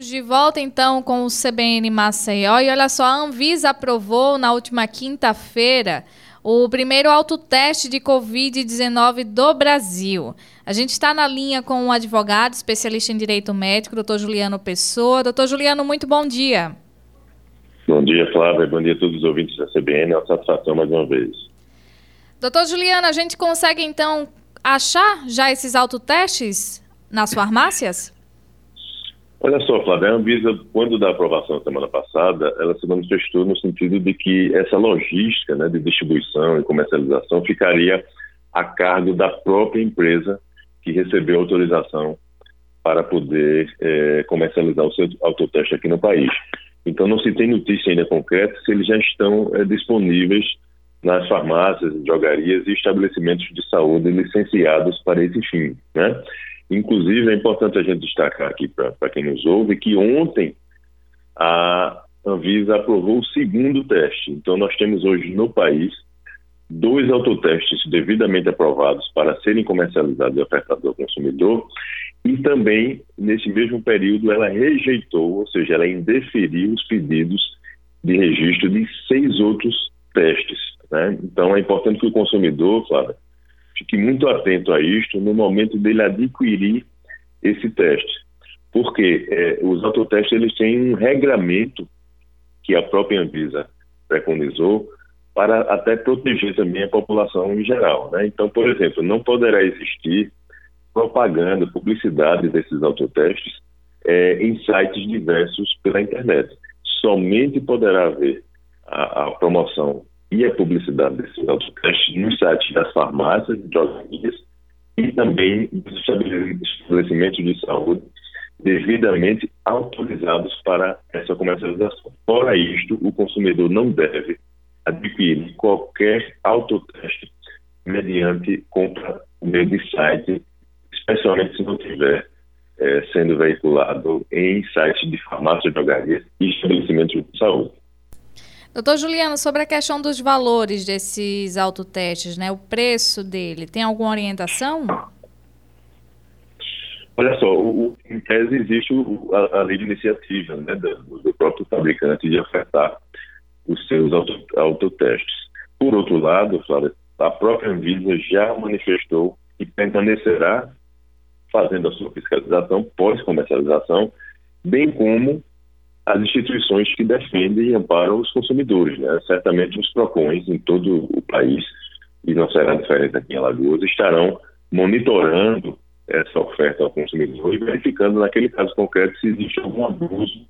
De volta então com o CBN Maceió e olha só, a Anvisa aprovou na última quinta-feira o primeiro autoteste de Covid-19 do Brasil. A gente está na linha com um advogado, especialista em direito médico, doutor Juliano Pessoa. Doutor Juliano, muito bom dia. Bom dia, Flávia. Bom dia a todos os ouvintes da CBN. É uma satisfação mais uma vez. Doutor Juliano, a gente consegue então achar já esses autotestes nas farmácias? Olha só, Flávia, a Anvisa, quando da aprovação semana passada, ela se manifestou no sentido de que essa logística né, de distribuição e comercialização ficaria a cargo da própria empresa que recebeu autorização para poder é, comercializar o seu autoteste aqui no país. Então, não se tem notícia ainda concreta se eles já estão é, disponíveis nas farmácias, drogarias e estabelecimentos de saúde licenciados para esse fim, né? Inclusive, é importante a gente destacar aqui para quem nos ouve que ontem a Anvisa aprovou o segundo teste. Então, nós temos hoje no país dois autotestes devidamente aprovados para serem comercializados e ofertados ao consumidor. E também, nesse mesmo período, ela rejeitou, ou seja, ela indeferiu os pedidos de registro de seis outros testes. Né? Então, é importante que o consumidor, Flávia, fique muito atento a isto no momento dele adquirir esse teste. Porque é, os autotestes eles têm um regramento que a própria Anvisa preconizou para até proteger também a população em geral. Né? Então, por exemplo, não poderá existir propaganda, publicidade desses autotestes é, em sites diversos pela internet. Somente poderá haver a, a promoção e a publicidade desses autotestes nos sites das farmácias, drogarias e também dos estabelecimentos de saúde devidamente autorizados para essa comercialização. Fora isto, o consumidor não deve adquirir qualquer autoteste mediante compra meio de site, especialmente se não tiver é, sendo veiculado em sites de farmácias, drogarias e estabelecimentos de saúde. Doutor Juliano, sobre a questão dos valores desses autotestes, né, o preço dele, tem alguma orientação? Olha só, o, em tese existe o, a, a, lei de iniciativa né, do, do, próprio fabricante de ofertar os seus auto, autotestes. Por outro lado, Flávia, a própria Anvisa já manifestou que permanecerá fazendo a sua fiscalização pós-comercialização, bem como as instituições que defendem e amparam os consumidores. Né? Certamente os PROCONs em todo o país, e não será diferente aqui em Alagoas, estarão monitorando essa oferta ao consumidor e verificando naquele caso concreto se existe algum abuso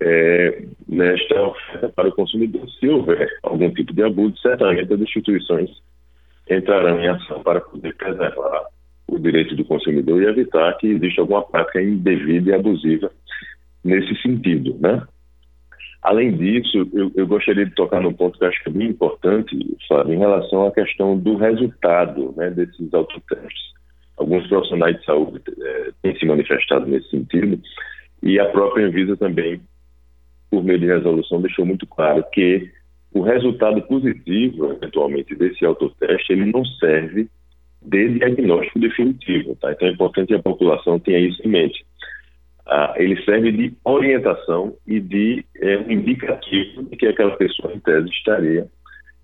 é, nesta oferta para o consumidor. Se houver algum tipo de abuso, certamente as instituições entrarão em ação para poder preservar o direito do consumidor e evitar que exista alguma prática indevida e abusiva nesse sentido, né? Além disso, eu, eu, gostaria de tocar num ponto que acho que é bem importante, sabe, em relação à questão do resultado né, desses autotestes. Alguns profissionais de saúde é, têm se manifestado nesse sentido e a própria Anvisa também, por meio de resolução, deixou muito claro que o resultado positivo, eventualmente, desse autoteste, ele não serve de diagnóstico definitivo, tá? Então é importante que a população tenha isso em mente ah, ele serve de orientação e de é, um indicativo de que aquela pessoa, em tese, estaria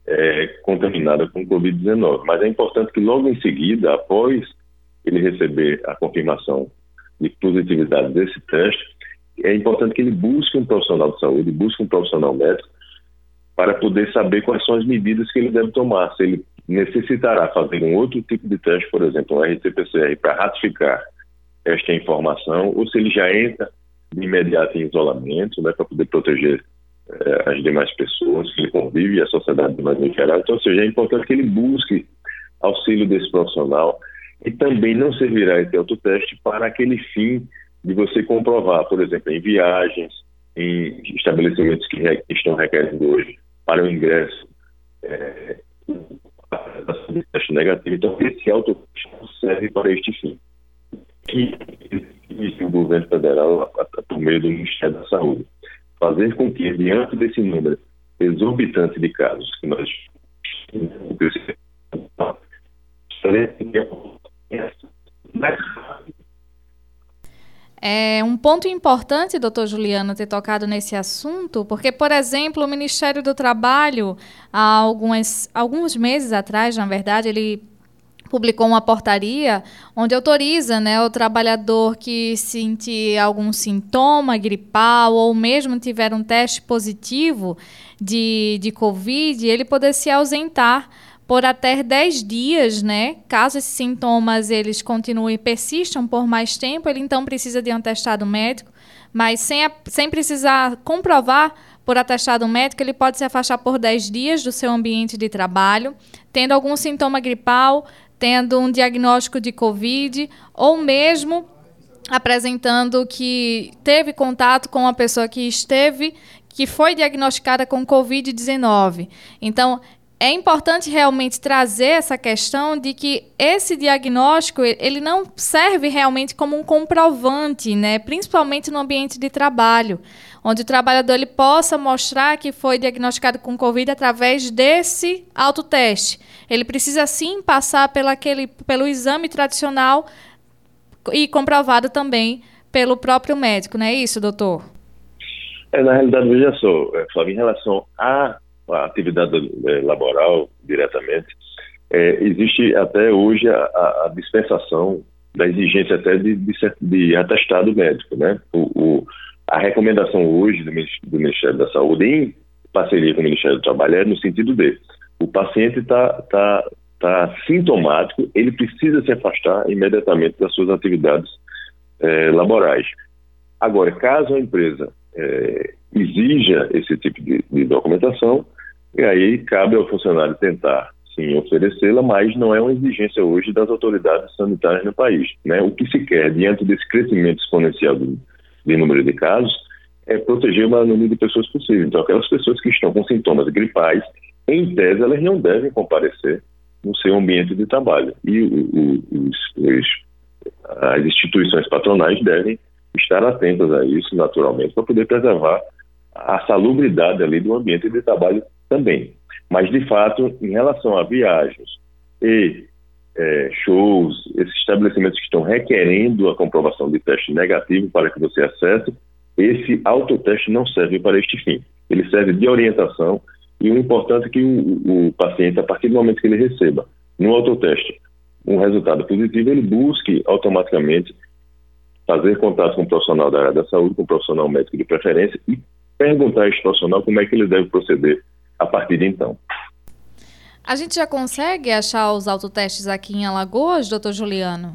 é, contaminada com Covid-19. Mas é importante que logo em seguida, após ele receber a confirmação de positividade desse teste, é importante que ele busque um profissional de saúde, busque um profissional médico, para poder saber quais são as medidas que ele deve tomar. Se ele necessitará fazer um outro tipo de teste, por exemplo, um RT-PCR, para ratificar esta informação, ou se ele já entra de imediato em isolamento, né, para poder proteger eh, as demais pessoas que ele convive e a sociedade de maneira geral. Então, ou seja, é importante que ele busque auxílio desse profissional e também não servirá esse autoteste para aquele fim de você comprovar, por exemplo, em viagens, em estabelecimentos que, re estão requerendo hoje para o ingresso é, da teste negativo. Então, esse autoteste serve para este fim que existe o governo federal por meio do Ministério da Saúde. Fazer com que, diante desse número exorbitante de casos que nós É um ponto importante, doutor Juliano, ter tocado nesse assunto, porque, por exemplo, o Ministério do Trabalho, há algumas, alguns meses atrás, na verdade, ele publicou uma portaria onde autoriza né, o trabalhador que sentir algum sintoma gripal ou mesmo tiver um teste positivo de, de Covid, ele poder se ausentar por até 10 dias, né? Caso esses sintomas eles continuem persistam por mais tempo, ele então precisa de um atestado médico, mas sem, a, sem precisar comprovar por atestado médico, ele pode se afastar por 10 dias do seu ambiente de trabalho, tendo algum sintoma gripal, tendo um diagnóstico de Covid ou mesmo apresentando que teve contato com uma pessoa que esteve, que foi diagnosticada com Covid-19. Então, é importante realmente trazer essa questão de que esse diagnóstico ele não serve realmente como um comprovante, né? principalmente no ambiente de trabalho, onde o trabalhador ele possa mostrar que foi diagnosticado com Covid através desse autoteste. Ele precisa sim passar pela aquele, pelo exame tradicional e comprovado também pelo próprio médico, não é isso, doutor? É, na realidade, veja só, é, Flávia, em relação a a atividade eh, laboral diretamente, é, existe até hoje a, a, dispensação da exigência até de, de, de atestado médico, né? O, o, a recomendação hoje do, do, Ministério da Saúde, em parceria com o Ministério do Trabalho, é no sentido de o paciente está tá, tá sintomático, ele precisa se afastar imediatamente das suas atividades é, laborais. Agora, caso a empresa é, exija esse tipo de, de, documentação, e aí cabe ao funcionário tentar, sim, oferecê-la, mas não é uma exigência hoje das autoridades sanitárias no país. Né? O que se quer, diante desse crescimento exponencial de, de número de casos, é proteger o maior número de pessoas possível. Então, aquelas pessoas que estão com sintomas gripais, em tese, elas não devem comparecer no seu ambiente de trabalho. E o, o, os, as instituições patronais devem estar atentas a isso, naturalmente, para poder preservar a salubridade ali do ambiente de trabalho também. Mas, de fato, em relação a viagens e é, shows, esses estabelecimentos que estão requerendo a comprovação de teste negativo para que você acesse, esse autoteste não serve para este fim. Ele serve de orientação e o importante é que o, o paciente, a partir do momento que ele receba no autoteste um resultado positivo, ele busque automaticamente fazer contato com o profissional da área da saúde, com o profissional médico de preferência e perguntar a profissional como é que ele deve proceder a partir de então. A gente já consegue achar os autotestes aqui em Alagoas, doutor Juliano?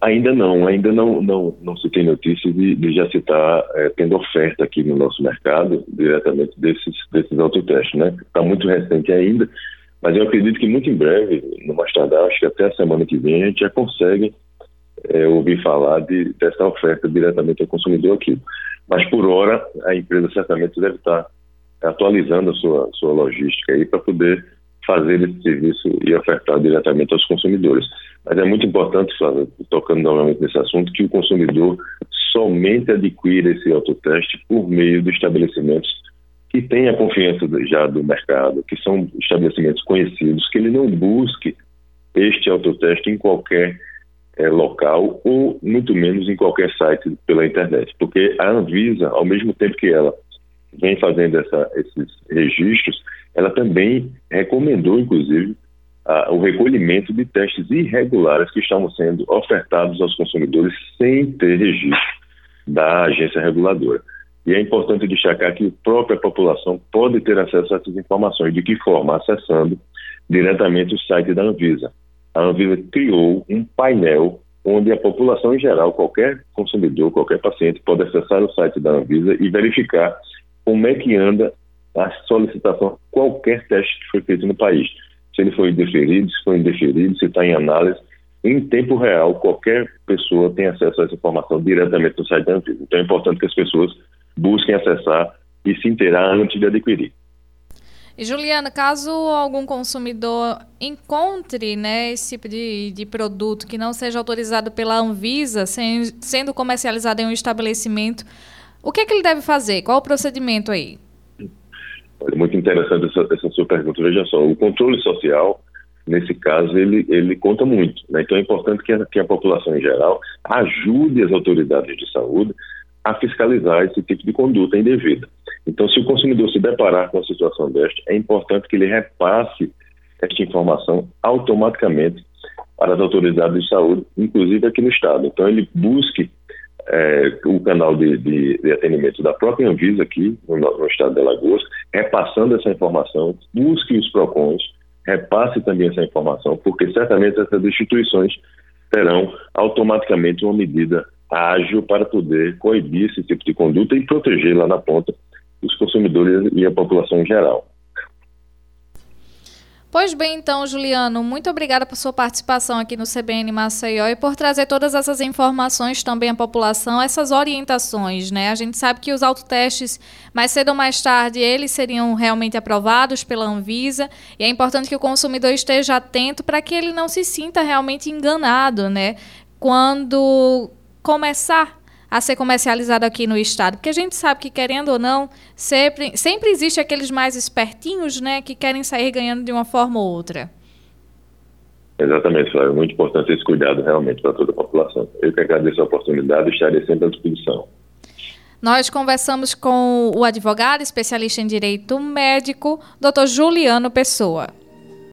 Ainda não, ainda não, não, não se tem notícia de, de já se estar tá, é, tendo oferta aqui no nosso mercado diretamente desses, desses autotestes, né? Está muito recente ainda, mas eu acredito que muito em breve, no mais tardar, acho que até a semana que vem, a gente já consegue é, ouvir falar de, dessa oferta diretamente ao consumidor aqui. Mas por hora, a empresa certamente deve estar atualizando a sua, sua logística aí para poder fazer esse serviço e ofertar diretamente aos consumidores. Mas é muito importante, Flávio, tocando novamente nesse assunto, que o consumidor somente adquira esse autoteste por meio de estabelecimentos que têm a confiança já do mercado, que são estabelecimentos conhecidos, que ele não busque este autoteste em qualquer é, local ou muito menos em qualquer site pela internet, porque a Anvisa, ao mesmo tempo que ela vem fazendo essa, esses registros, ela também recomendou, inclusive, a, o recolhimento de testes irregulares que estavam sendo ofertados aos consumidores sem ter registro da agência reguladora. E é importante destacar que a própria população pode ter acesso a essas informações. De que forma? Acessando diretamente o site da Anvisa a Anvisa criou um painel onde a população em geral, qualquer consumidor, qualquer paciente, pode acessar o site da Anvisa e verificar como é que anda a solicitação de qualquer teste que foi feito no país. Se ele foi indeferido, se foi indeferido, se está em análise. Em tempo real, qualquer pessoa tem acesso a essa informação diretamente no site da Anvisa. Então é importante que as pessoas busquem acessar e se inteirar antes de adquirir. E Juliana, caso algum consumidor encontre né, esse tipo de, de produto que não seja autorizado pela Anvisa, sem, sendo comercializado em um estabelecimento, o que, é que ele deve fazer? Qual o procedimento aí? Muito interessante essa, essa sua pergunta. Veja só, o controle social nesse caso, ele, ele conta muito. Né? Então é importante que a, que a população em geral ajude as autoridades de saúde a fiscalizar esse tipo de conduta indevida. Então, se o consumidor se deparar com uma situação desta, é importante que ele repasse esta informação automaticamente para as autoridades de saúde, inclusive aqui no Estado. Então, ele busque é, o canal de, de, de, atendimento da própria Anvisa aqui no, no, Estado de Alagoas, repassando essa informação, busque os PROCONs, repasse também essa informação, porque certamente essas instituições terão automaticamente uma medida ágil para poder coibir esse tipo de conduta e proteger lá na ponta os consumidores e a população em geral. Pois bem, então, Juliano, muito obrigada por sua participação aqui no CBN Maceió e por trazer todas essas informações também à população, essas orientações, né? A gente sabe que os autotestes, mais cedo ou mais tarde, eles seriam realmente aprovados pela Anvisa e é importante que o consumidor esteja atento para que ele não se sinta realmente enganado, né? Quando começar a ser comercializado aqui no estado? Porque a gente sabe que, querendo ou não, sempre, sempre existe aqueles mais espertinhos, né, que querem sair ganhando de uma forma ou outra. Exatamente, Flávio. É muito importante esse cuidado realmente para toda a população. Eu que agradeço a oportunidade e estarei sempre à disposição. Nós conversamos com o advogado especialista em direito médico, Dr. Juliano Pessoa.